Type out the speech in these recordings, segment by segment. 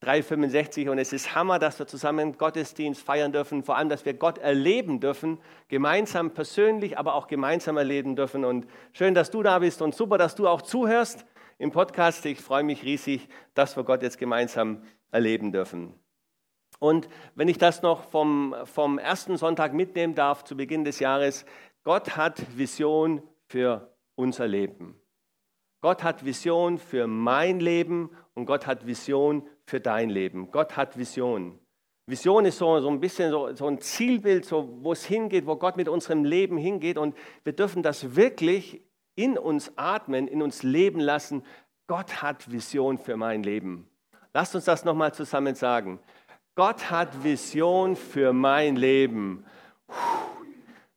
365 und es ist Hammer, dass wir zusammen Gottesdienst feiern dürfen, vor allem, dass wir Gott erleben dürfen, gemeinsam persönlich, aber auch gemeinsam erleben dürfen und schön, dass du da bist und super, dass du auch zuhörst im Podcast. Ich freue mich riesig, dass wir Gott jetzt gemeinsam erleben dürfen. Und wenn ich das noch vom, vom ersten Sonntag mitnehmen darf, zu Beginn des Jahres, Gott hat Vision für unser Leben. Gott hat Vision für mein Leben und Gott hat Vision für dein Leben. Gott hat Vision. Vision ist so, so ein bisschen so, so ein Zielbild, so, wo es hingeht, wo Gott mit unserem Leben hingeht. Und wir dürfen das wirklich in uns atmen, in uns leben lassen. Gott hat Vision für mein Leben. Lasst uns das nochmal zusammen sagen. Gott hat Vision für mein Leben.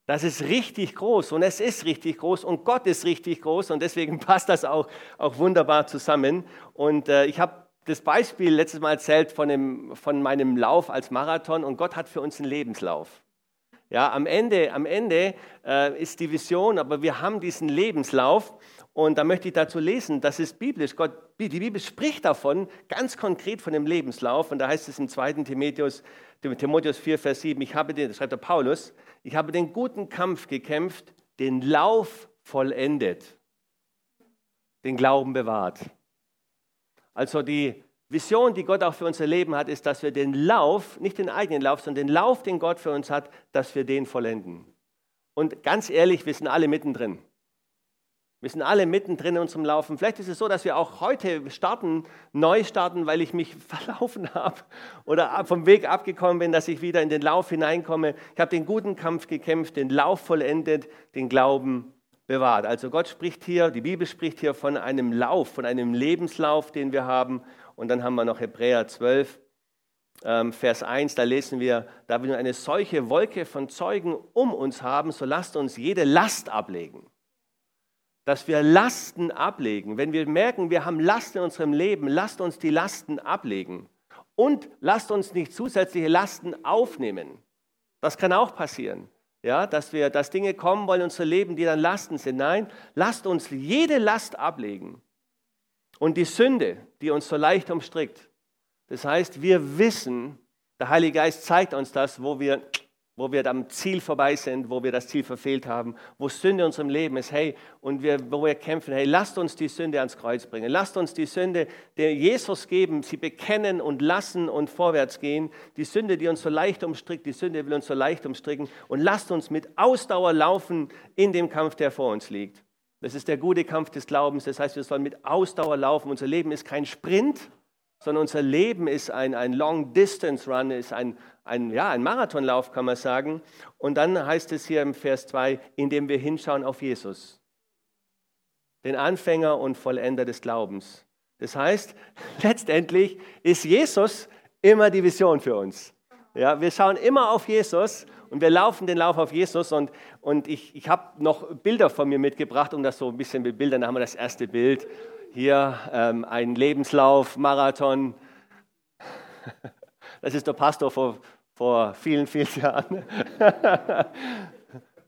Das ist richtig groß und es ist richtig groß und Gott ist richtig groß und deswegen passt das auch, auch wunderbar zusammen. Und äh, ich habe das Beispiel letztes Mal erzählt von, dem, von meinem Lauf als Marathon und Gott hat für uns einen Lebenslauf. Ja, am Ende, am Ende äh, ist die Vision, aber wir haben diesen Lebenslauf und da möchte ich dazu lesen, das ist biblisch. Gott, die Bibel spricht davon, ganz konkret von dem Lebenslauf. Und da heißt es im 2. Timotheus, Timotheus 4, Vers 7, ich habe den, das schreibt der Paulus, ich habe den guten Kampf gekämpft, den Lauf vollendet, den Glauben bewahrt. Also die Vision, die Gott auch für unser Leben hat, ist, dass wir den Lauf, nicht den eigenen Lauf, sondern den Lauf, den Gott für uns hat, dass wir den vollenden. Und ganz ehrlich, wir sind alle mittendrin. Wir sind alle mittendrin in unserem Laufen. Vielleicht ist es so, dass wir auch heute starten, neu starten, weil ich mich verlaufen habe oder vom Weg abgekommen bin, dass ich wieder in den Lauf hineinkomme. Ich habe den guten Kampf gekämpft, den Lauf vollendet, den Glauben bewahrt. Also Gott spricht hier, die Bibel spricht hier von einem Lauf, von einem Lebenslauf, den wir haben. Und dann haben wir noch Hebräer 12, ähm, Vers 1, da lesen wir, da wir eine solche Wolke von Zeugen um uns haben, so lasst uns jede Last ablegen dass wir Lasten ablegen. Wenn wir merken, wir haben Lasten in unserem Leben, lasst uns die Lasten ablegen. Und lasst uns nicht zusätzliche Lasten aufnehmen. Das kann auch passieren. Ja, dass wir, dass Dinge kommen wollen in unser Leben, die dann Lasten sind. Nein, lasst uns jede Last ablegen. Und die Sünde, die uns so leicht umstrickt. Das heißt, wir wissen, der Heilige Geist zeigt uns das, wo wir wo wir am Ziel vorbei sind, wo wir das Ziel verfehlt haben, wo Sünde in unserem Leben ist, hey, und wir, wo wir kämpfen, hey, lasst uns die Sünde ans Kreuz bringen. Lasst uns die Sünde der Jesus geben, sie bekennen und lassen und vorwärts gehen. Die Sünde, die uns so leicht umstrickt, die Sünde will uns so leicht umstricken und lasst uns mit Ausdauer laufen in dem Kampf, der vor uns liegt. Das ist der gute Kampf des Glaubens. Das heißt, wir sollen mit Ausdauer laufen. Unser Leben ist kein Sprint, sondern unser Leben ist ein, ein Long-Distance-Run, ist ein, ein, ja, ein Marathonlauf, kann man sagen. Und dann heißt es hier im Vers 2, indem wir hinschauen auf Jesus, den Anfänger und Vollender des Glaubens. Das heißt, letztendlich ist Jesus immer die Vision für uns. Ja, wir schauen immer auf Jesus und wir laufen den Lauf auf Jesus. Und, und ich, ich habe noch Bilder von mir mitgebracht, um das so ein bisschen mit Bildern. Da haben wir das erste Bild. Hier ähm, ein Lebenslauf, Marathon. Das ist der Pastor vor, vor vielen, vielen Jahren.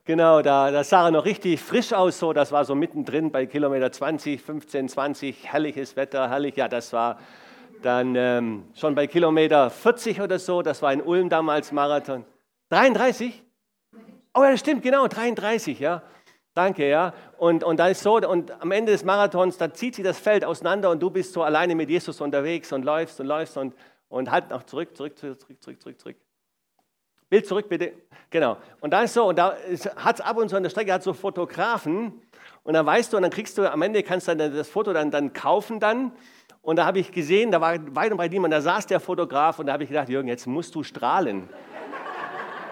genau, da, da sah er noch richtig frisch aus. So, das war so mittendrin bei Kilometer 20, 15, 20. Herrliches Wetter, herrlich. Ja, das war dann ähm, schon bei Kilometer 40 oder so. Das war in Ulm damals Marathon. 33? Oh ja, das stimmt, genau, 33, ja. Danke, ja. Und, und dann ist so, und am Ende des Marathons, da zieht sich das Feld auseinander und du bist so alleine mit Jesus unterwegs und läufst und läufst und, und halt noch zurück, zurück, zurück, zurück, zurück, zurück. Bild zurück, bitte. Genau. Und da ist so, und da hat es ab und zu an der Strecke hat so Fotografen und dann weißt du, und dann kriegst du, am Ende kannst du dann das Foto dann, dann kaufen dann. Und da habe ich gesehen, da war weit und breit niemand, da saß der Fotograf und da habe ich gedacht, Jürgen, jetzt musst du strahlen.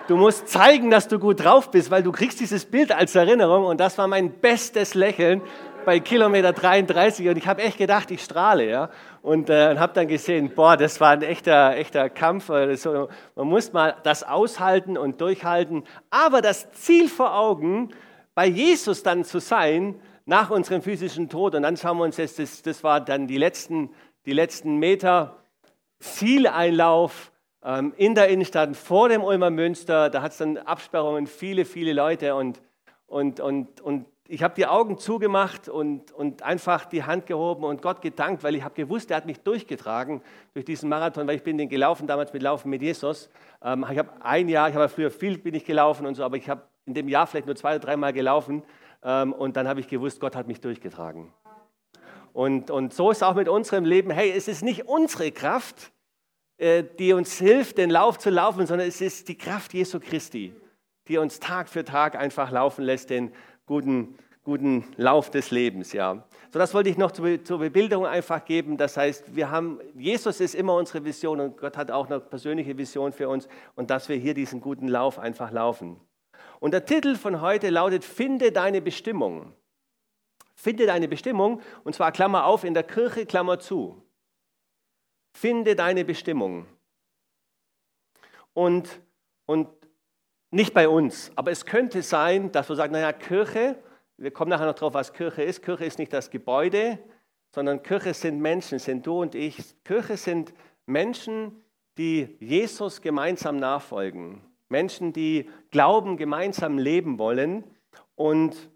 Du musst zeigen, dass du gut drauf bist, weil du kriegst dieses Bild als Erinnerung und das war mein bestes Lächeln, bei Kilometer 33 und ich habe echt gedacht, ich strahle, ja. Und äh, habe dann gesehen, boah, das war ein echter, echter Kampf. Also, man muss mal das aushalten und durchhalten. Aber das Ziel vor Augen, bei Jesus dann zu sein, nach unserem physischen Tod. Und dann schauen wir uns jetzt, das, das war dann die letzten, die letzten Meter, Zieleinlauf in der Innenstadt vor dem Ulmer Münster. Da hat es dann Absperrungen, viele, viele Leute und, und, und, und ich habe die Augen zugemacht und, und einfach die Hand gehoben und Gott gedankt, weil ich habe gewusst, er hat mich durchgetragen durch diesen Marathon, weil ich bin den gelaufen damals mit Laufen mit Jesus. Ähm, ich habe ein Jahr, ich habe früher viel bin ich gelaufen und so, aber ich habe in dem Jahr vielleicht nur zwei oder dreimal gelaufen ähm, und dann habe ich gewusst, Gott hat mich durchgetragen. Und, und so ist auch mit unserem Leben. Hey, es ist nicht unsere Kraft, die uns hilft, den Lauf zu laufen, sondern es ist die Kraft Jesu Christi, die uns Tag für Tag einfach laufen lässt, den guten, guten Lauf des Lebens. Ja. So, das wollte ich noch zur, zur Bebilderung einfach geben. Das heißt, wir haben, Jesus ist immer unsere Vision und Gott hat auch eine persönliche Vision für uns und dass wir hier diesen guten Lauf einfach laufen. Und der Titel von heute lautet, finde deine Bestimmung. Finde deine Bestimmung und zwar Klammer auf in der Kirche, Klammer zu. Finde deine Bestimmung. Und, und nicht bei uns, aber es könnte sein, dass wir sagen, naja, Kirche, wir kommen nachher noch drauf, was Kirche ist. Kirche ist nicht das Gebäude, sondern Kirche sind Menschen, sind du und ich. Kirche sind Menschen, die Jesus gemeinsam nachfolgen. Menschen, die glauben, gemeinsam leben wollen. Und,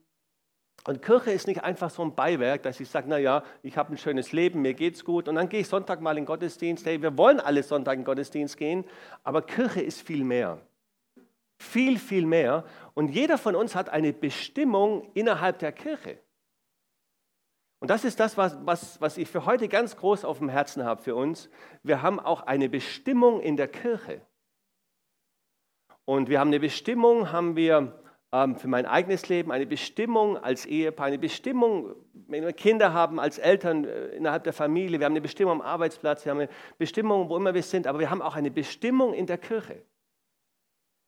und Kirche ist nicht einfach so ein Beiwerk, dass ich sage, naja, ich habe ein schönes Leben, mir geht's gut und dann gehe ich Sonntag mal in den Gottesdienst. Hey, wir wollen alle Sonntag in den Gottesdienst gehen, aber Kirche ist viel mehr. Viel, viel mehr. Und jeder von uns hat eine Bestimmung innerhalb der Kirche. Und das ist das, was, was, was ich für heute ganz groß auf dem Herzen habe für uns. Wir haben auch eine Bestimmung in der Kirche. Und wir haben eine Bestimmung, haben wir für mein eigenes Leben, eine Bestimmung als Ehepaar, eine Bestimmung, wenn wir Kinder haben, als Eltern äh, innerhalb der Familie, wir haben eine Bestimmung am Arbeitsplatz, wir haben eine Bestimmung, wo immer wir sind, aber wir haben auch eine Bestimmung in der Kirche.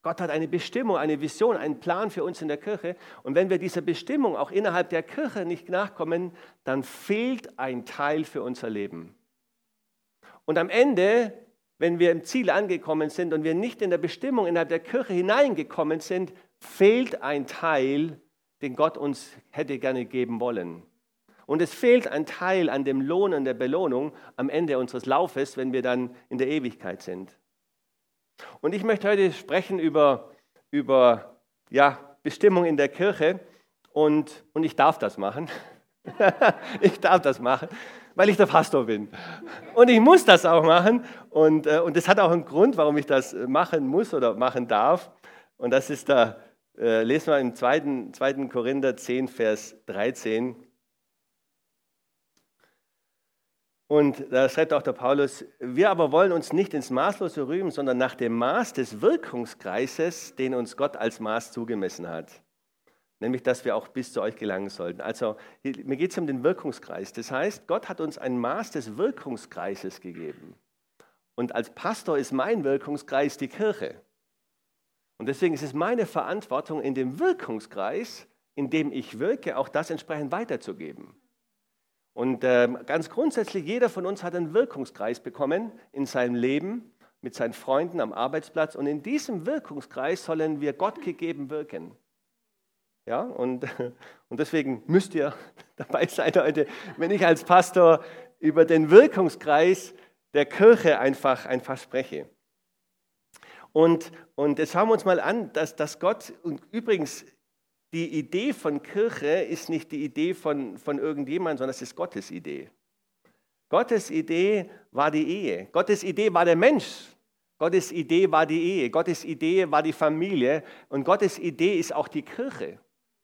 Gott hat eine Bestimmung, eine Vision, einen Plan für uns in der Kirche. Und wenn wir dieser Bestimmung auch innerhalb der Kirche nicht nachkommen, dann fehlt ein Teil für unser Leben. Und am Ende, wenn wir im Ziel angekommen sind und wir nicht in der Bestimmung innerhalb der Kirche hineingekommen sind, fehlt ein Teil, den Gott uns hätte gerne geben wollen. Und es fehlt ein Teil an dem Lohn und der Belohnung am Ende unseres Laufes, wenn wir dann in der Ewigkeit sind. Und ich möchte heute sprechen über, über ja, Bestimmung in der Kirche und, und ich darf das machen. ich darf das machen, weil ich der Pastor bin. Und ich muss das auch machen und, äh, und das hat auch einen Grund, warum ich das machen muss oder machen darf. Und das ist da, äh, lesen wir im 2. 2. Korinther 10, Vers 13. Und da schreibt auch der Paulus, wir aber wollen uns nicht ins Maßlose rühmen, sondern nach dem Maß des Wirkungskreises, den uns Gott als Maß zugemessen hat. Nämlich, dass wir auch bis zu euch gelangen sollten. Also mir geht es um den Wirkungskreis. Das heißt, Gott hat uns ein Maß des Wirkungskreises gegeben. Und als Pastor ist mein Wirkungskreis die Kirche. Und deswegen ist es meine Verantwortung, in dem Wirkungskreis, in dem ich wirke, auch das entsprechend weiterzugeben. Und äh, ganz grundsätzlich, jeder von uns hat einen Wirkungskreis bekommen in seinem Leben, mit seinen Freunden am Arbeitsplatz. Und in diesem Wirkungskreis sollen wir Gott gegeben wirken. Ja, und, und deswegen müsst ihr dabei sein heute, wenn ich als Pastor über den Wirkungskreis der Kirche einfach, einfach spreche. Und, und jetzt schauen wir uns mal an, dass, dass Gott, und übrigens, die Idee von Kirche ist nicht die Idee von, von irgendjemandem, sondern es ist Gottes Idee. Gottes Idee war die Ehe. Gottes Idee war der Mensch. Gottes Idee war die Ehe. Gottes Idee war die Familie. Und Gottes Idee ist auch die Kirche.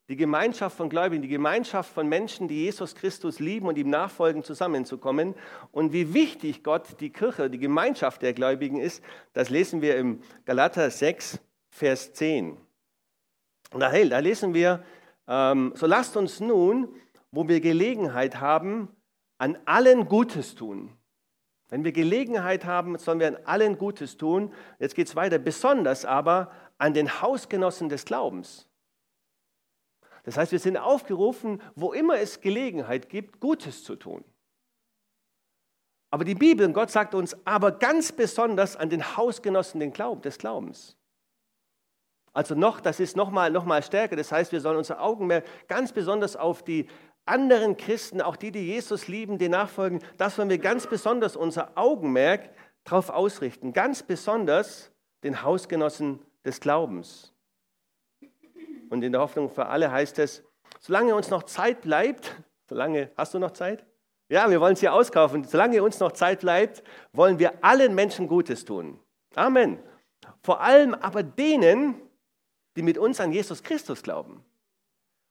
Die Gemeinschaft von Gläubigen, die Gemeinschaft von Menschen, die Jesus Christus lieben und ihm nachfolgen, zusammenzukommen. Und wie wichtig Gott die Kirche, die Gemeinschaft der Gläubigen ist, das lesen wir im Galater 6, Vers 10. Und da, da lesen wir, ähm, so lasst uns nun, wo wir Gelegenheit haben, an allen Gutes tun. Wenn wir Gelegenheit haben, sollen wir an allen Gutes tun. Jetzt geht es weiter, besonders aber an den Hausgenossen des Glaubens. Das heißt, wir sind aufgerufen, wo immer es Gelegenheit gibt, Gutes zu tun. Aber die Bibel und Gott sagt uns aber ganz besonders an den Hausgenossen den Glauben, des Glaubens. Also noch, das ist nochmal noch mal stärker. Das heißt, wir sollen unser Augenmerk ganz besonders auf die anderen Christen, auch die, die Jesus lieben, die nachfolgen, das wollen wir ganz besonders unser Augenmerk darauf ausrichten. Ganz besonders den Hausgenossen des Glaubens. Und in der Hoffnung für alle heißt es, solange uns noch Zeit bleibt, solange, hast du noch Zeit? Ja, wir wollen es hier auskaufen. Solange uns noch Zeit bleibt, wollen wir allen Menschen Gutes tun. Amen. Vor allem aber denen, die mit uns an Jesus Christus glauben.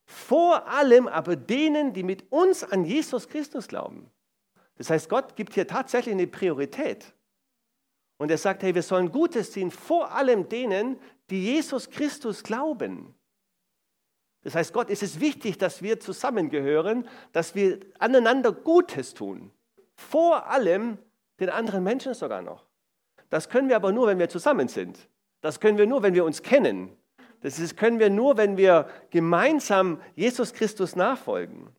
Vor allem aber denen, die mit uns an Jesus Christus glauben. Das heißt, Gott gibt hier tatsächlich eine Priorität. Und er sagt, hey, wir sollen Gutes tun, vor allem denen, die Jesus Christus glauben. Das heißt, Gott ist es wichtig, dass wir zusammengehören, dass wir aneinander Gutes tun. Vor allem den anderen Menschen sogar noch. Das können wir aber nur, wenn wir zusammen sind. Das können wir nur, wenn wir uns kennen. Das können wir nur, wenn wir gemeinsam Jesus Christus nachfolgen.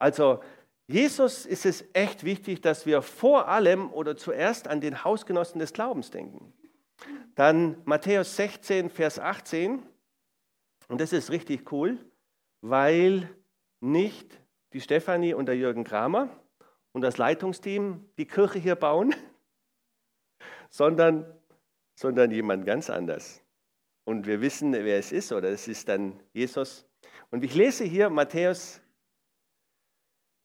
Also Jesus ist es echt wichtig, dass wir vor allem oder zuerst an den Hausgenossen des Glaubens denken. Dann Matthäus 16, Vers 18. Und das ist richtig cool, weil nicht die Stefanie und der Jürgen Kramer und das Leitungsteam die Kirche hier bauen, sondern, sondern jemand ganz anders. Und wir wissen, wer es ist, oder es ist dann Jesus. Und ich lese hier Matthäus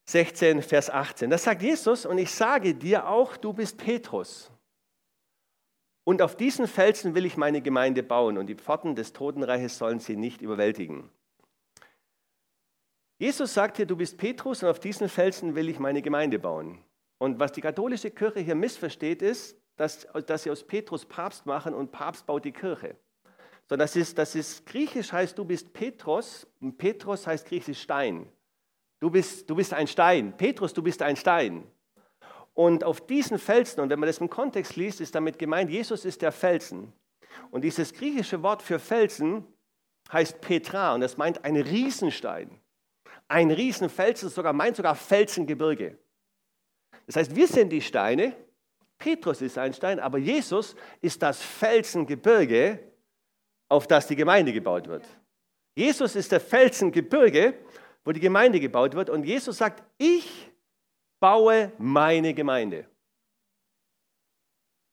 16, Vers 18. Das sagt Jesus, und ich sage dir auch, du bist Petrus. Und auf diesen Felsen will ich meine Gemeinde bauen und die Pforten des Totenreiches sollen sie nicht überwältigen. Jesus sagt hier, du bist Petrus und auf diesen Felsen will ich meine Gemeinde bauen. Und was die katholische Kirche hier missversteht, ist, dass, dass sie aus Petrus Papst machen und Papst baut die Kirche. So, das ist, das ist griechisch heißt, du bist Petrus und Petrus heißt griechisch Stein. Du bist, du bist ein Stein. Petrus, du bist ein Stein. Und auf diesen Felsen, und wenn man das im Kontext liest, ist damit gemeint, Jesus ist der Felsen. Und dieses griechische Wort für Felsen heißt Petra und das meint ein Riesenstein. Ein Riesenfelsen, sogar meint sogar Felsengebirge. Das heißt, wir sind die Steine, Petrus ist ein Stein, aber Jesus ist das Felsengebirge, auf das die Gemeinde gebaut wird. Jesus ist der Felsengebirge, wo die Gemeinde gebaut wird. Und Jesus sagt, ich baue meine Gemeinde.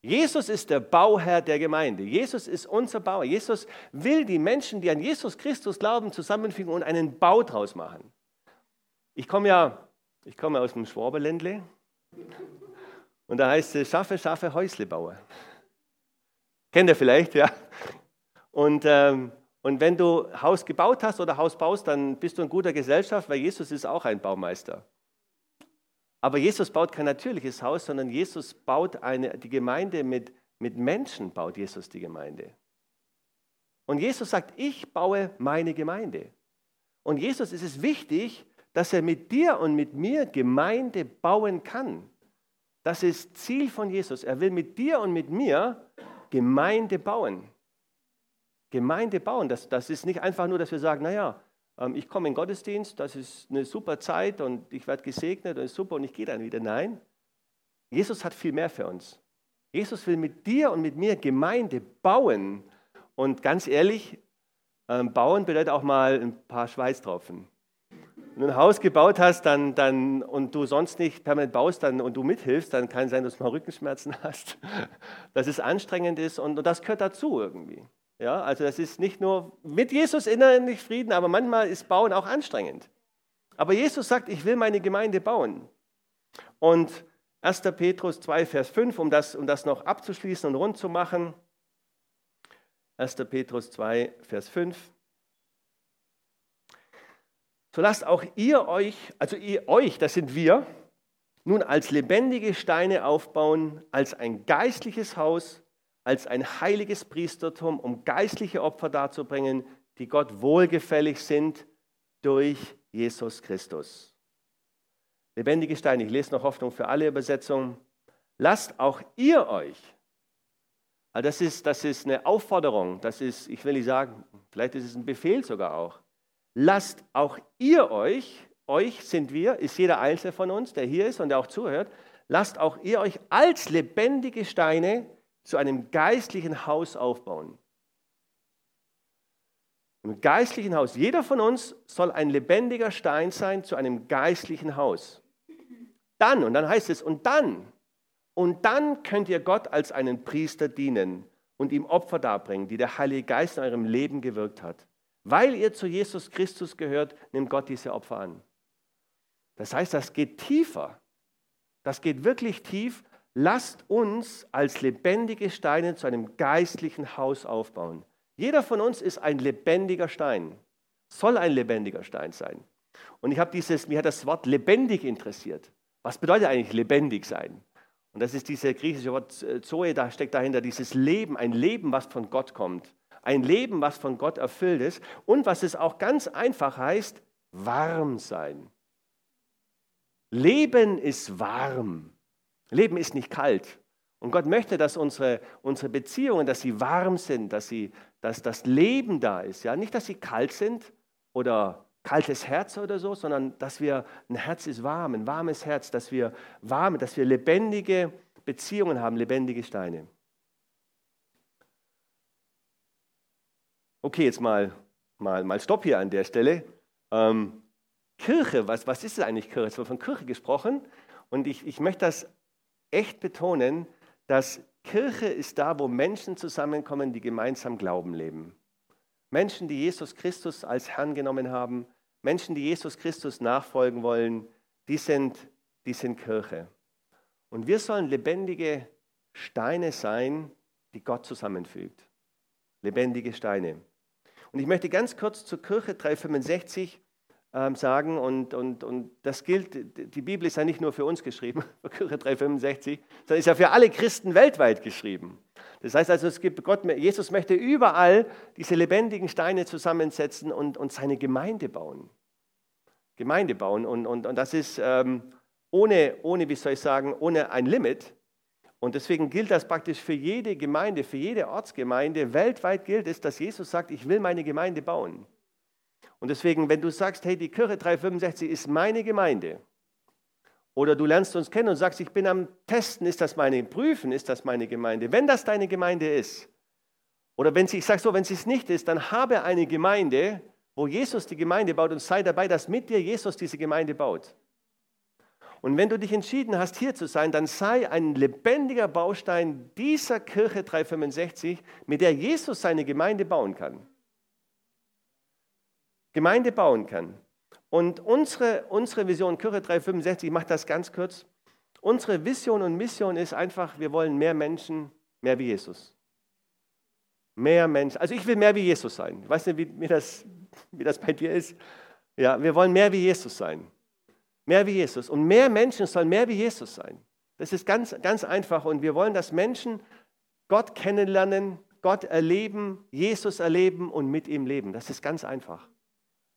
Jesus ist der Bauherr der Gemeinde. Jesus ist unser Bauer. Jesus will die Menschen, die an Jesus Christus glauben, zusammenfügen und einen Bau draus machen. Ich komme ja ich komme aus dem Schwaberländle und da heißt es schaffe, schaffe Häusle baue. Kennt ihr vielleicht, ja? Und, ähm, und wenn du Haus gebaut hast oder Haus baust, dann bist du in guter Gesellschaft, weil Jesus ist auch ein Baumeister. Aber Jesus baut kein natürliches Haus, sondern Jesus baut eine, die Gemeinde mit, mit Menschen, baut Jesus die Gemeinde. Und Jesus sagt, ich baue meine Gemeinde. Und Jesus ist es wichtig, dass er mit dir und mit mir Gemeinde bauen kann. Das ist Ziel von Jesus. Er will mit dir und mit mir Gemeinde bauen. Gemeinde bauen, das, das ist nicht einfach nur, dass wir sagen, naja, ich komme in den Gottesdienst, das ist eine super Zeit und ich werde gesegnet und ist super und ich gehe dann wieder. Nein, Jesus hat viel mehr für uns. Jesus will mit dir und mit mir Gemeinde bauen. Und ganz ehrlich, ähm, bauen bedeutet auch mal ein paar Schweißtropfen. Wenn du ein Haus gebaut hast dann, dann, und du sonst nicht permanent baust dann, und du mithilfst, dann kann es sein, dass du mal Rückenschmerzen hast, dass es anstrengend ist und, und das gehört dazu irgendwie. Ja, also das ist nicht nur mit Jesus innerlich Frieden, aber manchmal ist Bauen auch anstrengend. Aber Jesus sagt, ich will meine Gemeinde bauen. Und 1. Petrus 2, Vers 5, um das, um das noch abzuschließen und rund zu machen. 1. Petrus 2, Vers 5. So lasst auch ihr euch, also ihr euch, das sind wir, nun als lebendige Steine aufbauen, als ein geistliches Haus, als ein heiliges Priestertum, um geistliche Opfer darzubringen, die Gott wohlgefällig sind durch Jesus Christus. Lebendige Steine, ich lese noch Hoffnung für alle Übersetzungen. Lasst auch ihr euch, also das ist, das ist eine Aufforderung, das ist, ich will nicht sagen, vielleicht ist es ein Befehl sogar auch. lasst auch ihr euch, euch sind wir, ist jeder Einzelne von uns, der hier ist und der auch zuhört, lasst auch ihr euch als lebendige Steine zu einem geistlichen Haus aufbauen. Im geistlichen Haus. Jeder von uns soll ein lebendiger Stein sein zu einem geistlichen Haus. Dann, und dann heißt es, und dann, und dann könnt ihr Gott als einen Priester dienen und ihm Opfer darbringen, die der Heilige Geist in eurem Leben gewirkt hat. Weil ihr zu Jesus Christus gehört, nimmt Gott diese Opfer an. Das heißt, das geht tiefer. Das geht wirklich tief. Lasst uns als lebendige Steine zu einem geistlichen Haus aufbauen. Jeder von uns ist ein lebendiger Stein, soll ein lebendiger Stein sein. Und ich habe dieses, mir hat das Wort lebendig interessiert. Was bedeutet eigentlich lebendig sein? Und das ist dieses griechische Wort äh, Zoe, da steckt dahinter dieses Leben, ein Leben, was von Gott kommt. Ein Leben, was von Gott erfüllt ist und was es auch ganz einfach heißt, warm sein. Leben ist warm. Leben ist nicht kalt. Und Gott möchte, dass unsere, unsere Beziehungen, dass sie warm sind, dass, sie, dass das Leben da ist. Ja? Nicht, dass sie kalt sind oder kaltes Herz oder so, sondern dass wir, ein Herz ist warm, ein warmes Herz, dass wir warme, dass wir lebendige Beziehungen haben, lebendige Steine. Okay, jetzt mal, mal, mal Stopp hier an der Stelle. Ähm, Kirche, was, was ist eigentlich Kirche? Es wird von Kirche gesprochen und ich, ich möchte das echt betonen, dass Kirche ist da, wo Menschen zusammenkommen, die gemeinsam Glauben leben. Menschen, die Jesus Christus als Herrn genommen haben, Menschen, die Jesus Christus nachfolgen wollen, die sind, die sind Kirche. Und wir sollen lebendige Steine sein, die Gott zusammenfügt. Lebendige Steine. Und ich möchte ganz kurz zur Kirche 365 ähm, sagen. Und, und, und das gilt, die Bibel ist ja nicht nur für uns geschrieben, Kirche 365, sondern ist ja für alle Christen weltweit geschrieben. Das heißt also, es gibt Gott, Jesus möchte überall diese lebendigen Steine zusammensetzen und, und seine Gemeinde bauen. Gemeinde bauen. Und, und, und das ist ähm, ohne, ohne, wie soll ich sagen, ohne ein Limit. Und deswegen gilt das praktisch für jede Gemeinde, für jede Ortsgemeinde. Weltweit gilt es, dass Jesus sagt, ich will meine Gemeinde bauen. Und deswegen, wenn du sagst, hey, die Kirche 365 ist meine Gemeinde, oder du lernst uns kennen und sagst, ich bin am Testen, ist das meine, prüfen, ist das meine Gemeinde. Wenn das deine Gemeinde ist, oder wenn sie, ich sage so, wenn sie es nicht ist, dann habe eine Gemeinde, wo Jesus die Gemeinde baut und sei dabei, dass mit dir Jesus diese Gemeinde baut. Und wenn du dich entschieden hast, hier zu sein, dann sei ein lebendiger Baustein dieser Kirche 365, mit der Jesus seine Gemeinde bauen kann. Gemeinde bauen kann. Und unsere, unsere Vision, Kirche 365, ich mache das ganz kurz. Unsere Vision und Mission ist einfach, wir wollen mehr Menschen, mehr wie Jesus. Mehr Menschen. Also ich will mehr wie Jesus sein. Ich weiß nicht, wie, wie, das, wie das bei dir ist. Ja, wir wollen mehr wie Jesus sein. Mehr wie Jesus. Und mehr Menschen sollen mehr wie Jesus sein. Das ist ganz, ganz einfach. Und wir wollen, dass Menschen Gott kennenlernen, Gott erleben, Jesus erleben und mit ihm leben. Das ist ganz einfach.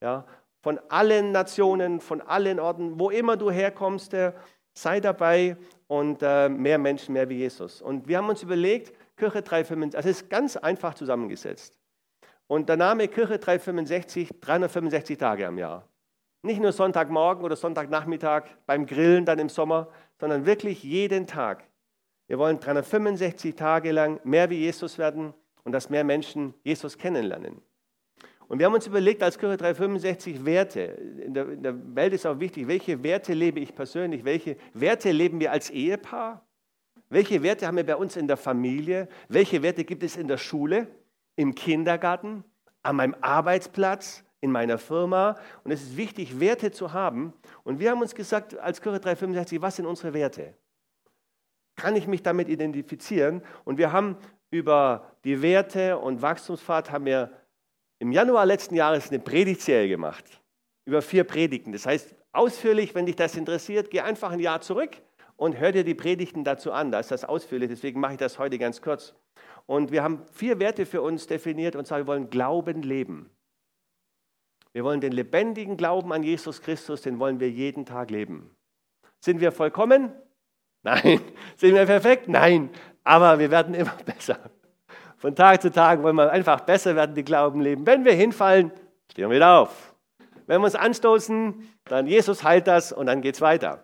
Ja, von allen Nationen, von allen Orten, wo immer du herkommst, äh, sei dabei und äh, mehr Menschen, mehr wie Jesus. Und wir haben uns überlegt, Kirche 365, das ist ganz einfach zusammengesetzt. Und der Name Kirche 365, 365 Tage am Jahr. Nicht nur Sonntagmorgen oder Sonntagnachmittag beim Grillen dann im Sommer, sondern wirklich jeden Tag. Wir wollen 365 Tage lang mehr wie Jesus werden und dass mehr Menschen Jesus kennenlernen. Und wir haben uns überlegt, als Kirche 365 Werte. In der, in der, Welt ist auch wichtig, welche Werte lebe ich persönlich? Welche Werte leben wir als Ehepaar? Welche Werte haben wir bei uns in der Familie? Welche Werte gibt es in der Schule, im Kindergarten, an meinem Arbeitsplatz, in meiner Firma? Und es ist wichtig, Werte zu haben. Und wir haben uns gesagt, als Kirche 365, was sind unsere Werte? Kann ich mich damit identifizieren? Und wir haben über die Werte und Wachstumspfad haben wir im Januar letzten Jahres eine Predigtserie gemacht über vier Predigten. Das heißt, ausführlich, wenn dich das interessiert, geh einfach ein Jahr zurück und hör dir die Predigten dazu an. Da ist das ausführlich, deswegen mache ich das heute ganz kurz. Und wir haben vier Werte für uns definiert und zwar, wir wollen Glauben leben. Wir wollen den lebendigen Glauben an Jesus Christus, den wollen wir jeden Tag leben. Sind wir vollkommen? Nein. Sind wir perfekt? Nein. Aber wir werden immer besser. Von Tag zu Tag wollen wir einfach besser werden, die Glauben leben. Wenn wir hinfallen, stehen wir wieder auf. wenn wir uns anstoßen, dann Jesus heilt das und dann geht es weiter.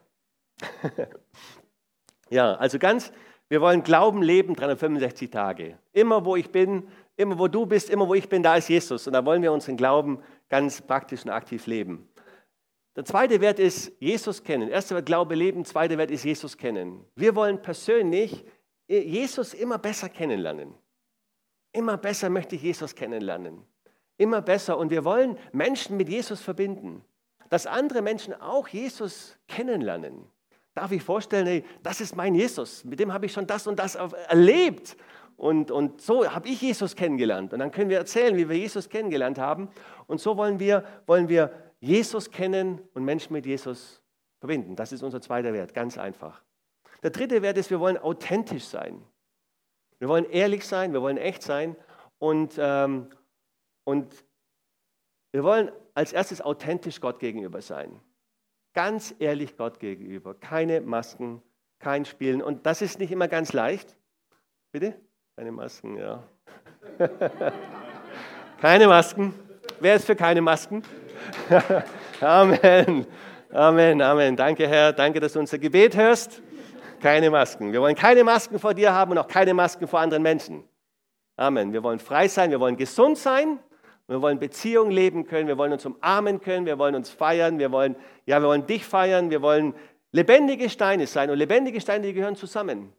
ja, also ganz, wir wollen Glauben leben 365 Tage. Immer wo ich bin, immer wo du bist, immer wo ich bin, da ist Jesus. Und da wollen wir unseren Glauben ganz praktisch und aktiv leben. Der zweite Wert ist Jesus kennen. Erster Wert Glaube leben, zweiter Wert ist Jesus kennen. Wir wollen persönlich Jesus immer besser kennenlernen. Immer besser möchte ich Jesus kennenlernen. Immer besser. Und wir wollen Menschen mit Jesus verbinden. Dass andere Menschen auch Jesus kennenlernen. Darf ich vorstellen, hey, das ist mein Jesus. Mit dem habe ich schon das und das erlebt. Und, und so habe ich Jesus kennengelernt. Und dann können wir erzählen, wie wir Jesus kennengelernt haben. Und so wollen wir, wollen wir Jesus kennen und Menschen mit Jesus verbinden. Das ist unser zweiter Wert, ganz einfach. Der dritte Wert ist, wir wollen authentisch sein. Wir wollen ehrlich sein, wir wollen echt sein und, ähm, und wir wollen als erstes authentisch Gott gegenüber sein. Ganz ehrlich Gott gegenüber. Keine Masken, kein Spielen. Und das ist nicht immer ganz leicht. Bitte? Keine Masken, ja. keine Masken. Wer ist für keine Masken? Amen. Amen, Amen. Danke, Herr. Danke, dass du unser Gebet hörst. Keine Masken. Wir wollen keine Masken vor dir haben und auch keine Masken vor anderen Menschen. Amen. Wir wollen frei sein, wir wollen gesund sein, wir wollen Beziehungen leben können, wir wollen uns umarmen können, wir wollen uns feiern, wir wollen, ja, wir wollen dich feiern, wir wollen lebendige Steine sein. Und lebendige Steine, die gehören zusammen.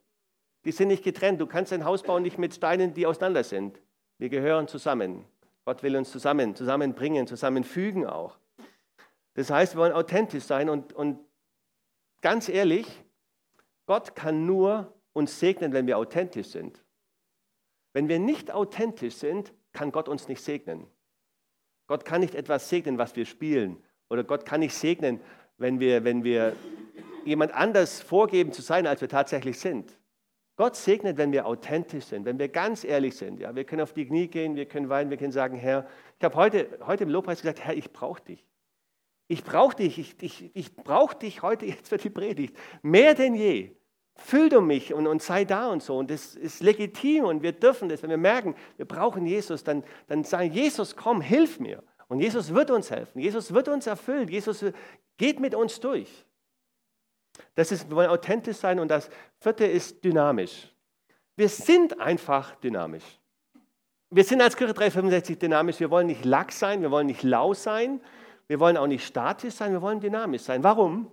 Die sind nicht getrennt. Du kannst ein Haus bauen nicht mit Steinen, die auseinander sind. Wir gehören zusammen. Gott will uns zusammen, zusammenbringen, zusammenfügen auch. Das heißt, wir wollen authentisch sein und, und ganz ehrlich, Gott kann nur uns segnen, wenn wir authentisch sind. Wenn wir nicht authentisch sind, kann Gott uns nicht segnen. Gott kann nicht etwas segnen, was wir spielen. Oder Gott kann nicht segnen, wenn wir, wenn wir jemand anders vorgeben zu sein, als wir tatsächlich sind. Gott segnet, wenn wir authentisch sind, wenn wir ganz ehrlich sind. Ja, wir können auf die Knie gehen, wir können weinen, wir können sagen, Herr, ich habe heute, heute im Lobpreis gesagt, Herr, ich brauche dich. Ich brauche dich, ich, ich, ich brauche dich heute jetzt für die Predigt. Mehr denn je. Füll du mich und, und sei da und so. Und das ist legitim und wir dürfen das. Wenn wir merken, wir brauchen Jesus, dann, dann sagen, Jesus, komm, hilf mir. Und Jesus wird uns helfen. Jesus wird uns erfüllen. Jesus geht mit uns durch. Das ist, wir wollen authentisch sein. Und das vierte ist dynamisch. Wir sind einfach dynamisch. Wir sind als Kirche 365 dynamisch. Wir wollen nicht lax sein, wir wollen nicht lau sein, wir wollen auch nicht statisch sein, wir wollen dynamisch sein. Warum?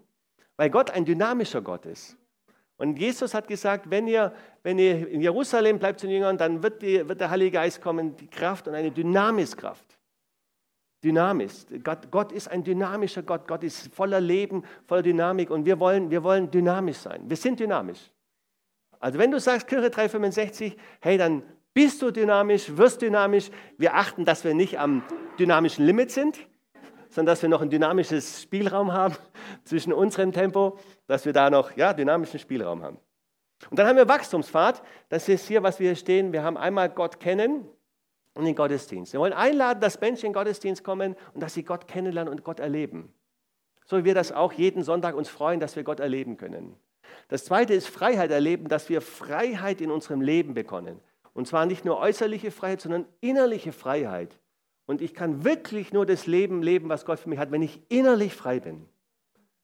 Weil Gott ein dynamischer Gott ist. Und Jesus hat gesagt, wenn ihr, wenn ihr in Jerusalem bleibt zu den Jüngern, dann wird, die, wird der Heilige Geist kommen, die Kraft und eine Dynamiskraft. Dynamisch. Gott, Gott ist ein dynamischer Gott. Gott ist voller Leben, voller Dynamik und wir wollen, wir wollen dynamisch sein. Wir sind dynamisch. Also wenn du sagst Kirche 365, hey, dann bist du dynamisch, wirst dynamisch. Wir achten, dass wir nicht am dynamischen Limit sind, sondern dass wir noch ein dynamisches Spielraum haben zwischen unserem Tempo, dass wir da noch ja, dynamischen Spielraum haben. Und dann haben wir Wachstumspfad. Das ist hier, was wir hier stehen. Wir haben einmal Gott kennen und den Gottesdienst. Wir wollen einladen, dass Menschen in den Gottesdienst kommen und dass sie Gott kennenlernen und Gott erleben. So wie wir das auch jeden Sonntag uns freuen, dass wir Gott erleben können. Das zweite ist Freiheit erleben, dass wir Freiheit in unserem Leben bekommen. Und zwar nicht nur äußerliche Freiheit, sondern innerliche Freiheit. Und ich kann wirklich nur das Leben leben, was Gott für mich hat, wenn ich innerlich frei bin.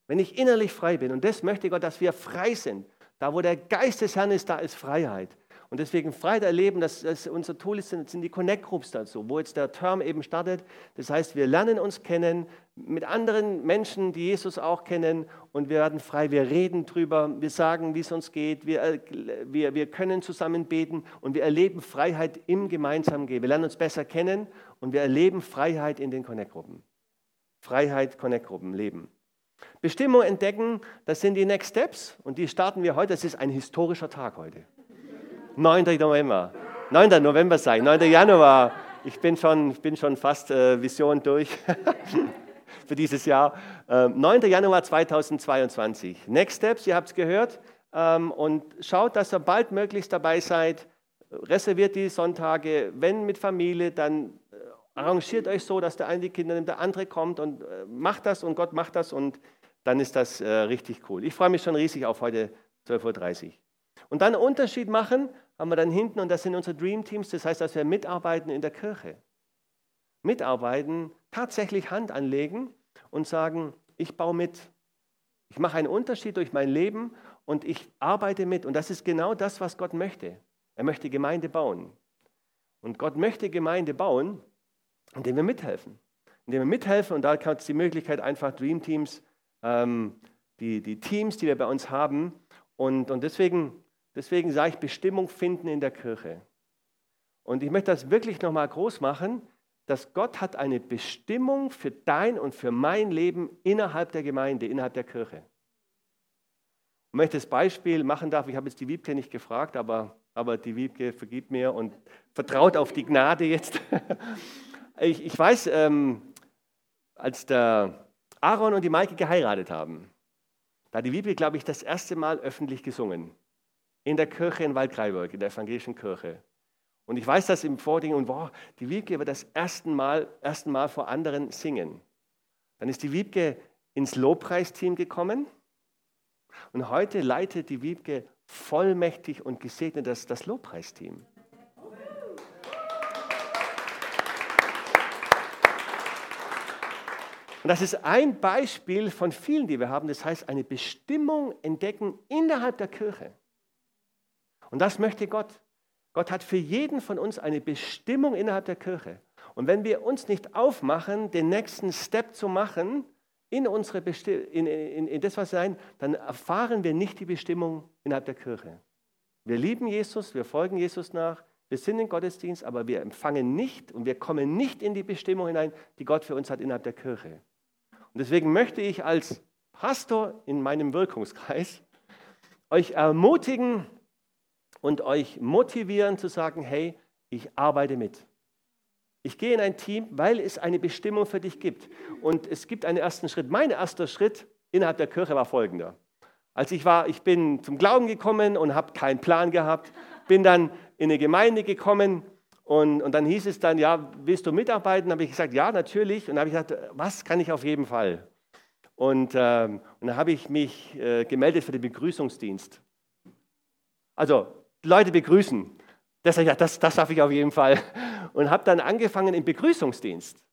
Wenn ich innerlich frei bin. Und das möchte Gott, dass wir frei sind. Da, wo der Geist des Herrn ist, da ist Freiheit. Und deswegen Freiheit erleben, das, das unser Tool ist, sind die Connect Groups dazu, wo jetzt der Term eben startet. Das heißt, wir lernen uns kennen mit anderen Menschen, die Jesus auch kennen und wir werden frei. Wir reden drüber, wir sagen, wie es uns geht, wir, äh, wir, wir können zusammen beten und wir erleben Freiheit im gemeinsamen Gehen. Wir lernen uns besser kennen und wir erleben Freiheit in den Connect-Gruppen. Freiheit, Connect-Gruppen, Leben. Bestimmung entdecken, das sind die Next Steps und die starten wir heute. Das ist ein historischer Tag heute. 9. November. 9. November sei, 9. Januar. Ich bin schon, ich bin schon fast äh, Vision durch für dieses Jahr. Ähm, 9. Januar 2022. Next Steps, ihr habt es gehört. Ähm, und schaut, dass ihr bald möglichst dabei seid. Reserviert die Sonntage. Wenn mit Familie, dann arrangiert euch so, dass der eine die Kinder nimmt, der andere kommt und äh, macht das und Gott macht das und dann ist das äh, richtig cool. Ich freue mich schon riesig auf heute 12.30 Uhr. Und dann Unterschied machen, haben wir dann hinten, und das sind unsere Dream Teams, das heißt, dass wir mitarbeiten in der Kirche. Mitarbeiten, tatsächlich Hand anlegen und sagen, ich baue mit. Ich mache einen Unterschied durch mein Leben und ich arbeite mit. Und das ist genau das, was Gott möchte. Er möchte Gemeinde bauen. Und Gott möchte Gemeinde bauen, indem wir mithelfen. Indem wir mithelfen und da hat es die Möglichkeit, einfach Dream Teams, ähm, die, die Teams, die wir bei uns haben. Und, und deswegen, deswegen sage ich Bestimmung finden in der Kirche. Und ich möchte das wirklich nochmal groß machen, dass Gott hat eine Bestimmung für dein und für mein Leben innerhalb der Gemeinde, innerhalb der Kirche. Ich möchte das Beispiel machen darf, ich habe jetzt die Wiebke nicht gefragt, aber, aber die Wiebke vergibt mir und vertraut auf die Gnade jetzt. Ich, ich weiß, ähm, als der Aaron und die Maike geheiratet haben, da hat die Wiebke, glaube ich, das erste Mal öffentlich gesungen. In der Kirche in Waldkraiburg, in der evangelischen Kirche. Und ich weiß das im Vording und wow, die Wiebke wird das erste Mal, ersten Mal vor anderen singen. Dann ist die Wiebke ins Lobpreisteam gekommen und heute leitet die Wiebke vollmächtig und gesegnet das, das Lobpreisteam. Und das ist ein Beispiel von vielen, die wir haben. Das heißt, eine Bestimmung entdecken innerhalb der Kirche. Und das möchte Gott. Gott hat für jeden von uns eine Bestimmung innerhalb der Kirche. Und wenn wir uns nicht aufmachen, den nächsten Step zu machen in, unsere Besti in, in, in das, was wir sein, dann erfahren wir nicht die Bestimmung innerhalb der Kirche. Wir lieben Jesus, wir folgen Jesus nach, wir sind im Gottesdienst, aber wir empfangen nicht und wir kommen nicht in die Bestimmung hinein, die Gott für uns hat innerhalb der Kirche. Und deswegen möchte ich als Pastor in meinem Wirkungskreis euch ermutigen, und euch motivieren zu sagen, hey, ich arbeite mit. Ich gehe in ein Team, weil es eine Bestimmung für dich gibt. Und es gibt einen ersten Schritt. Mein erster Schritt innerhalb der Kirche war folgender. Als ich war, ich bin zum Glauben gekommen und habe keinen Plan gehabt, bin dann in eine Gemeinde gekommen und, und dann hieß es dann, ja, willst du mitarbeiten? habe ich gesagt, ja, natürlich. Und habe ich gesagt, was kann ich auf jeden Fall? Und, ähm, und dann habe ich mich äh, gemeldet für den Begrüßungsdienst. Also Leute begrüßen. Das, das, das darf ich auf jeden Fall. Und habe dann angefangen im Begrüßungsdienst.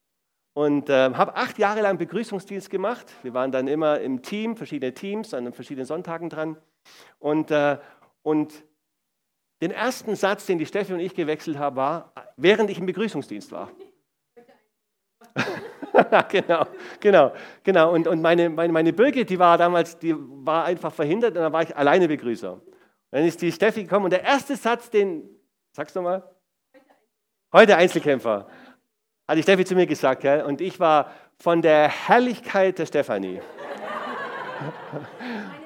Und äh, habe acht Jahre lang Begrüßungsdienst gemacht. Wir waren dann immer im Team, verschiedene Teams, an verschiedenen Sonntagen dran. Und, äh, und den ersten Satz, den die Steffi und ich gewechselt haben, war, während ich im Begrüßungsdienst war. genau, genau, genau. Und, und meine, meine, meine Birgit, die war damals, die war einfach verhindert und dann war ich alleine Begrüßer. Dann ist die Steffi gekommen und der erste Satz, den, sagst du mal? Heute Einzelkämpfer. Hat die Steffi zu mir gesagt, gell? und ich war von der Herrlichkeit der Stefanie.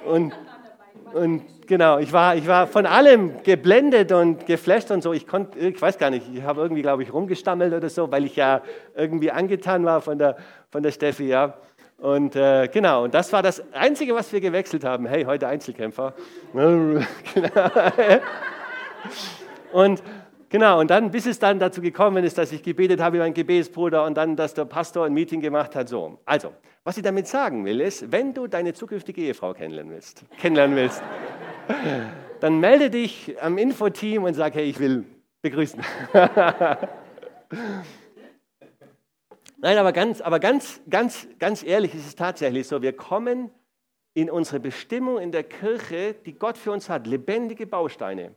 und, und genau, ich war, ich war von allem geblendet und geflasht und so. Ich konnte, ich weiß gar nicht, ich habe irgendwie, glaube ich, rumgestammelt oder so, weil ich ja irgendwie angetan war von der, von der Steffi, ja. Und äh, genau, und das war das Einzige, was wir gewechselt haben. Hey, heute Einzelkämpfer. und genau, und dann, bis es dann dazu gekommen ist, dass ich gebetet habe wie mein Gebetsbruder und dann, dass der Pastor ein Meeting gemacht hat. So, also, was ich damit sagen will, ist, wenn du deine zukünftige Ehefrau kennenlernen willst, kennenlernen willst dann melde dich am Infoteam und sag, hey, ich will begrüßen. Nein, aber ganz, aber ganz, ganz, ganz ehrlich ist es tatsächlich so, wir kommen in unsere Bestimmung in der Kirche, die Gott für uns hat, lebendige Bausteine,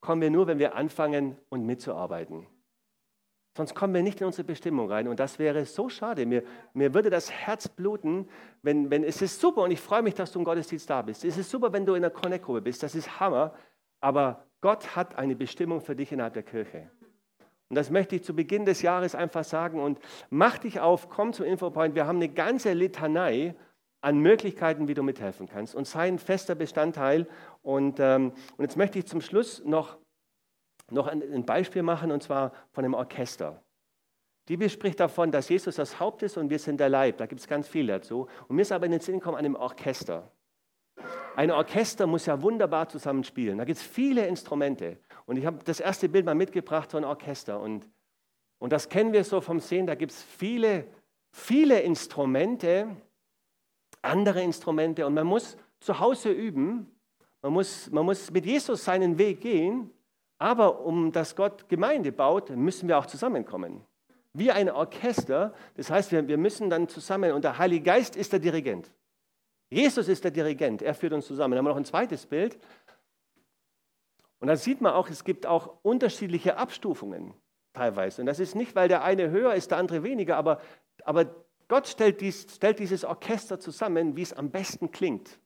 kommen wir nur, wenn wir anfangen und mitzuarbeiten. Sonst kommen wir nicht in unsere Bestimmung rein und das wäre so schade. Mir, mir würde das Herz bluten, wenn, wenn es ist super und ich freue mich, dass du im Gottesdienst da bist. Es ist super, wenn du in der Connect-Gruppe bist, das ist Hammer, aber Gott hat eine Bestimmung für dich innerhalb der Kirche. Und das möchte ich zu Beginn des Jahres einfach sagen. Und mach dich auf, komm zum Infopoint. Wir haben eine ganze Litanei an Möglichkeiten, wie du mithelfen kannst. Und sei ein fester Bestandteil. Und, ähm, und jetzt möchte ich zum Schluss noch, noch ein, ein Beispiel machen, und zwar von einem Orchester. Die Bibel spricht davon, dass Jesus das Haupt ist und wir sind der Leib. Da gibt es ganz viel dazu. Und mir ist aber in den Sinn gekommen an einem Orchester. Ein Orchester muss ja wunderbar zusammenspielen. Da gibt es viele Instrumente. Und ich habe das erste Bild mal mitgebracht von Orchester. Und, und das kennen wir so vom Sehen. Da gibt es viele, viele Instrumente, andere Instrumente. Und man muss zu Hause üben. Man muss, man muss mit Jesus seinen Weg gehen. Aber um dass Gott Gemeinde baut, müssen wir auch zusammenkommen. wie ein Orchester. Das heißt, wir, wir müssen dann zusammen, und der Heilige Geist ist der Dirigent. Jesus ist der Dirigent, er führt uns zusammen. Dann haben wir noch ein zweites Bild. Und dann sieht man auch, es gibt auch unterschiedliche Abstufungen teilweise. Und das ist nicht, weil der eine höher ist, der andere weniger, aber, aber Gott stellt, dies, stellt dieses Orchester zusammen, wie es am besten klingt,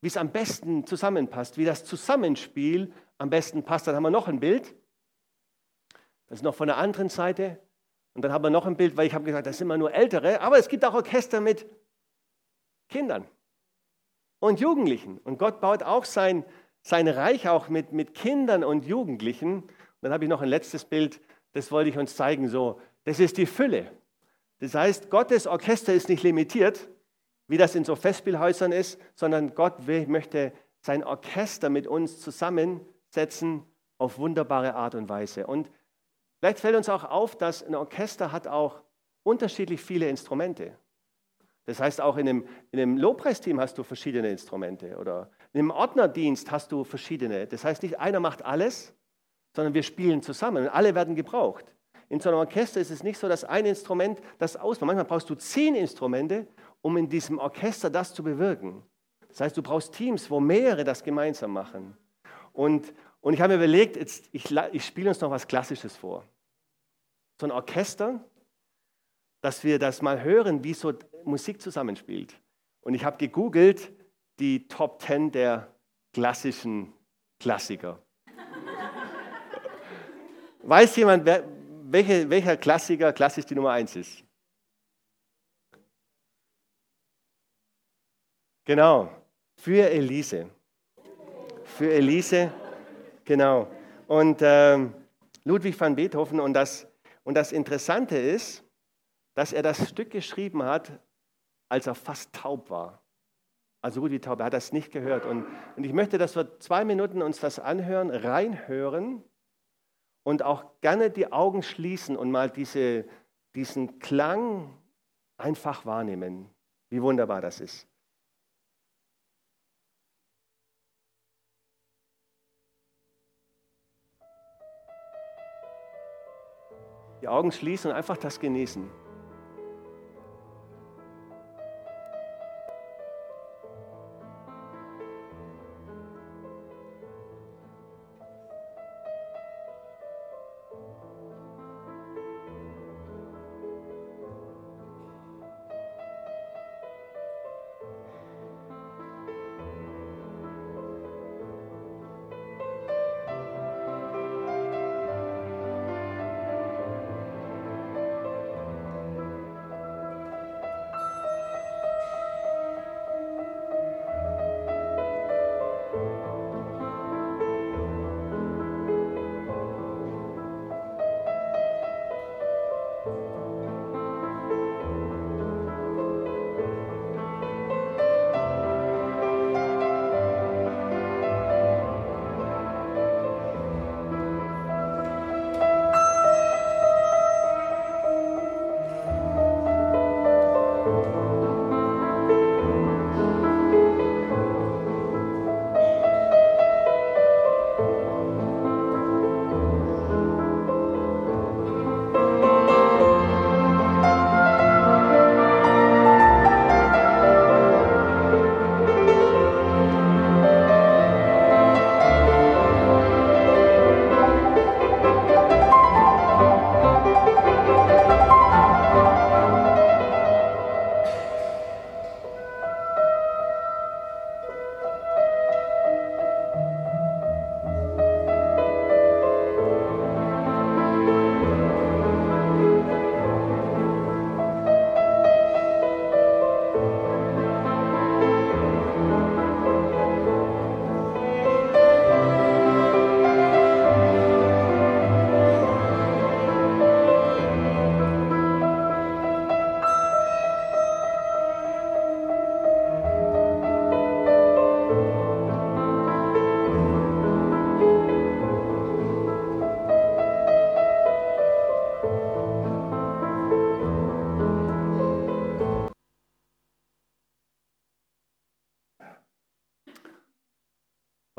wie es am besten zusammenpasst, wie das Zusammenspiel am besten passt. Dann haben wir noch ein Bild. Das ist noch von der anderen Seite. Und dann haben wir noch ein Bild, weil ich habe gesagt, das sind immer nur Ältere, aber es gibt auch Orchester mit Kindern und Jugendlichen. Und Gott baut auch sein, sein Reich auch mit, mit Kindern und Jugendlichen. Und dann habe ich noch ein letztes Bild, das wollte ich uns zeigen. So, das ist die Fülle. Das heißt, Gottes Orchester ist nicht limitiert, wie das in so Festspielhäusern ist, sondern Gott will, möchte sein Orchester mit uns zusammensetzen auf wunderbare Art und Weise. Und vielleicht fällt uns auch auf, dass ein Orchester hat auch unterschiedlich viele Instrumente. Das heißt, auch in einem, in einem Lobpreisteam hast du verschiedene Instrumente oder einem Ordnerdienst hast du verschiedene. Das heißt, nicht einer macht alles, sondern wir spielen zusammen und alle werden gebraucht. In so einem Orchester ist es nicht so, dass ein Instrument das ausmacht. Manchmal brauchst du zehn Instrumente, um in diesem Orchester das zu bewirken. Das heißt, du brauchst Teams, wo mehrere das gemeinsam machen. Und, und ich habe mir überlegt, jetzt, ich, ich spiele uns noch was Klassisches vor. So ein Orchester, dass wir das mal hören, wie so Musik zusammenspielt. Und ich habe gegoogelt die Top 10 der klassischen Klassiker. Weiß jemand, wer, welche, welcher Klassiker klassisch die Nummer 1 ist? Genau, für Elise. Für Elise, genau. Und ähm, Ludwig van Beethoven, und das, und das Interessante ist, dass er das Stück geschrieben hat, als er fast taub war. Also gut wie taub, er hat das nicht gehört. Und, und ich möchte, dass wir zwei Minuten uns das anhören, reinhören und auch gerne die Augen schließen und mal diese, diesen Klang einfach wahrnehmen. Wie wunderbar das ist. Die Augen schließen und einfach das genießen.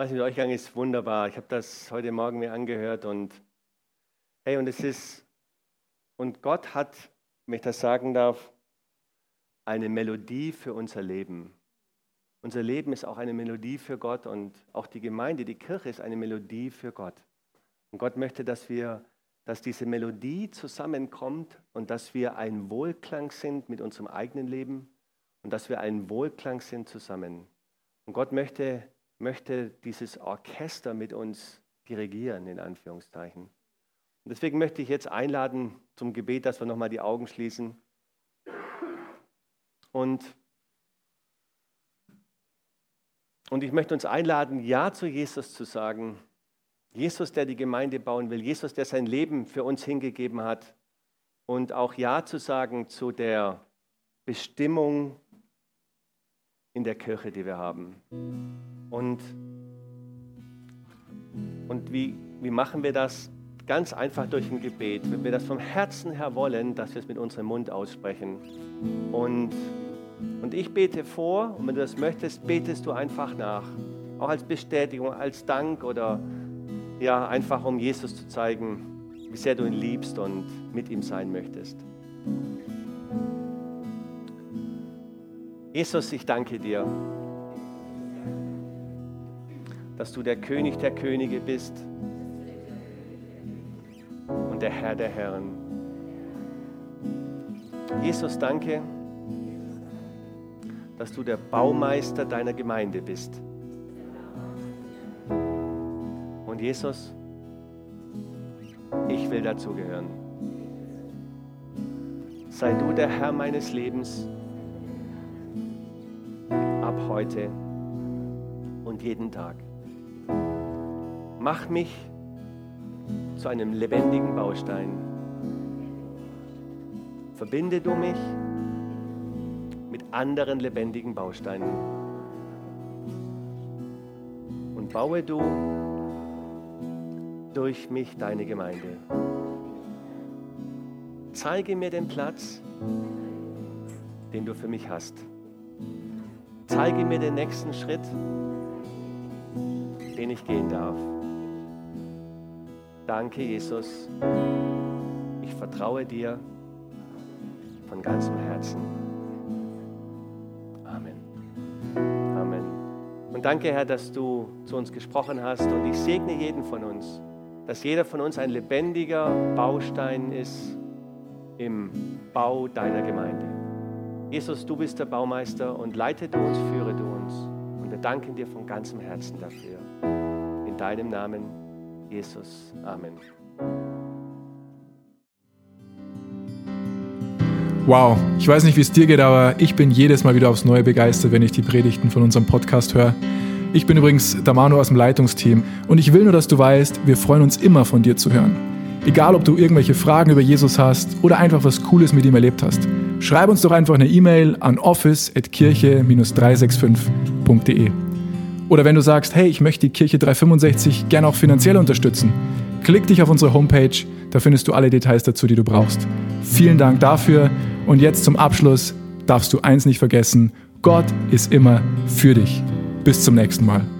Was mit euch gegangen ist, wunderbar. Ich habe das heute Morgen mir angehört und hey, und es ist, Und Gott hat, wenn ich das sagen darf, eine Melodie für unser Leben. Unser Leben ist auch eine Melodie für Gott und auch die Gemeinde, die Kirche ist eine Melodie für Gott. Und Gott möchte, dass wir, dass diese Melodie zusammenkommt und dass wir ein Wohlklang sind mit unserem eigenen Leben und dass wir ein Wohlklang sind zusammen. Und Gott möchte, möchte dieses Orchester mit uns dirigieren, in Anführungszeichen. Und deswegen möchte ich jetzt einladen zum Gebet, dass wir nochmal die Augen schließen. Und, und ich möchte uns einladen, Ja zu Jesus zu sagen. Jesus, der die Gemeinde bauen will. Jesus, der sein Leben für uns hingegeben hat. Und auch Ja zu sagen zu der Bestimmung in der Kirche, die wir haben. Und, und wie, wie machen wir das? Ganz einfach durch ein Gebet. Wenn wir das vom Herzen her wollen, dass wir es mit unserem Mund aussprechen. Und, und ich bete vor, und wenn du das möchtest, betest du einfach nach. Auch als Bestätigung, als Dank oder ja, einfach um Jesus zu zeigen, wie sehr du ihn liebst und mit ihm sein möchtest. Jesus, ich danke dir, dass du der König der Könige bist und der Herr der Herren. Jesus, danke, dass du der Baumeister deiner Gemeinde bist. Und Jesus, ich will dazugehören. Sei du der Herr meines Lebens heute und jeden Tag. Mach mich zu einem lebendigen Baustein. Verbinde du mich mit anderen lebendigen Bausteinen und baue du durch mich deine Gemeinde. Zeige mir den Platz, den du für mich hast. Zeige mir den nächsten Schritt, den ich gehen darf. Danke, Jesus. Ich vertraue dir von ganzem Herzen. Amen. Amen. Und danke, Herr, dass du zu uns gesprochen hast. Und ich segne jeden von uns, dass jeder von uns ein lebendiger Baustein ist im Bau deiner Gemeinde. Jesus, du bist der Baumeister und leite du uns, führe du uns. Und wir danken dir von ganzem Herzen dafür. In deinem Namen, Jesus. Amen. Wow, ich weiß nicht, wie es dir geht, aber ich bin jedes Mal wieder aufs Neue begeistert, wenn ich die Predigten von unserem Podcast höre. Ich bin übrigens Damano aus dem Leitungsteam und ich will nur, dass du weißt, wir freuen uns immer von dir zu hören. Egal, ob du irgendwelche Fragen über Jesus hast oder einfach was Cooles mit ihm erlebt hast. Schreib uns doch einfach eine E-Mail an office.kirche-365.de. Oder wenn du sagst, hey, ich möchte die Kirche 365 gerne auch finanziell unterstützen, klick dich auf unsere Homepage, da findest du alle Details dazu, die du brauchst. Vielen Dank dafür und jetzt zum Abschluss darfst du eins nicht vergessen, Gott ist immer für dich. Bis zum nächsten Mal.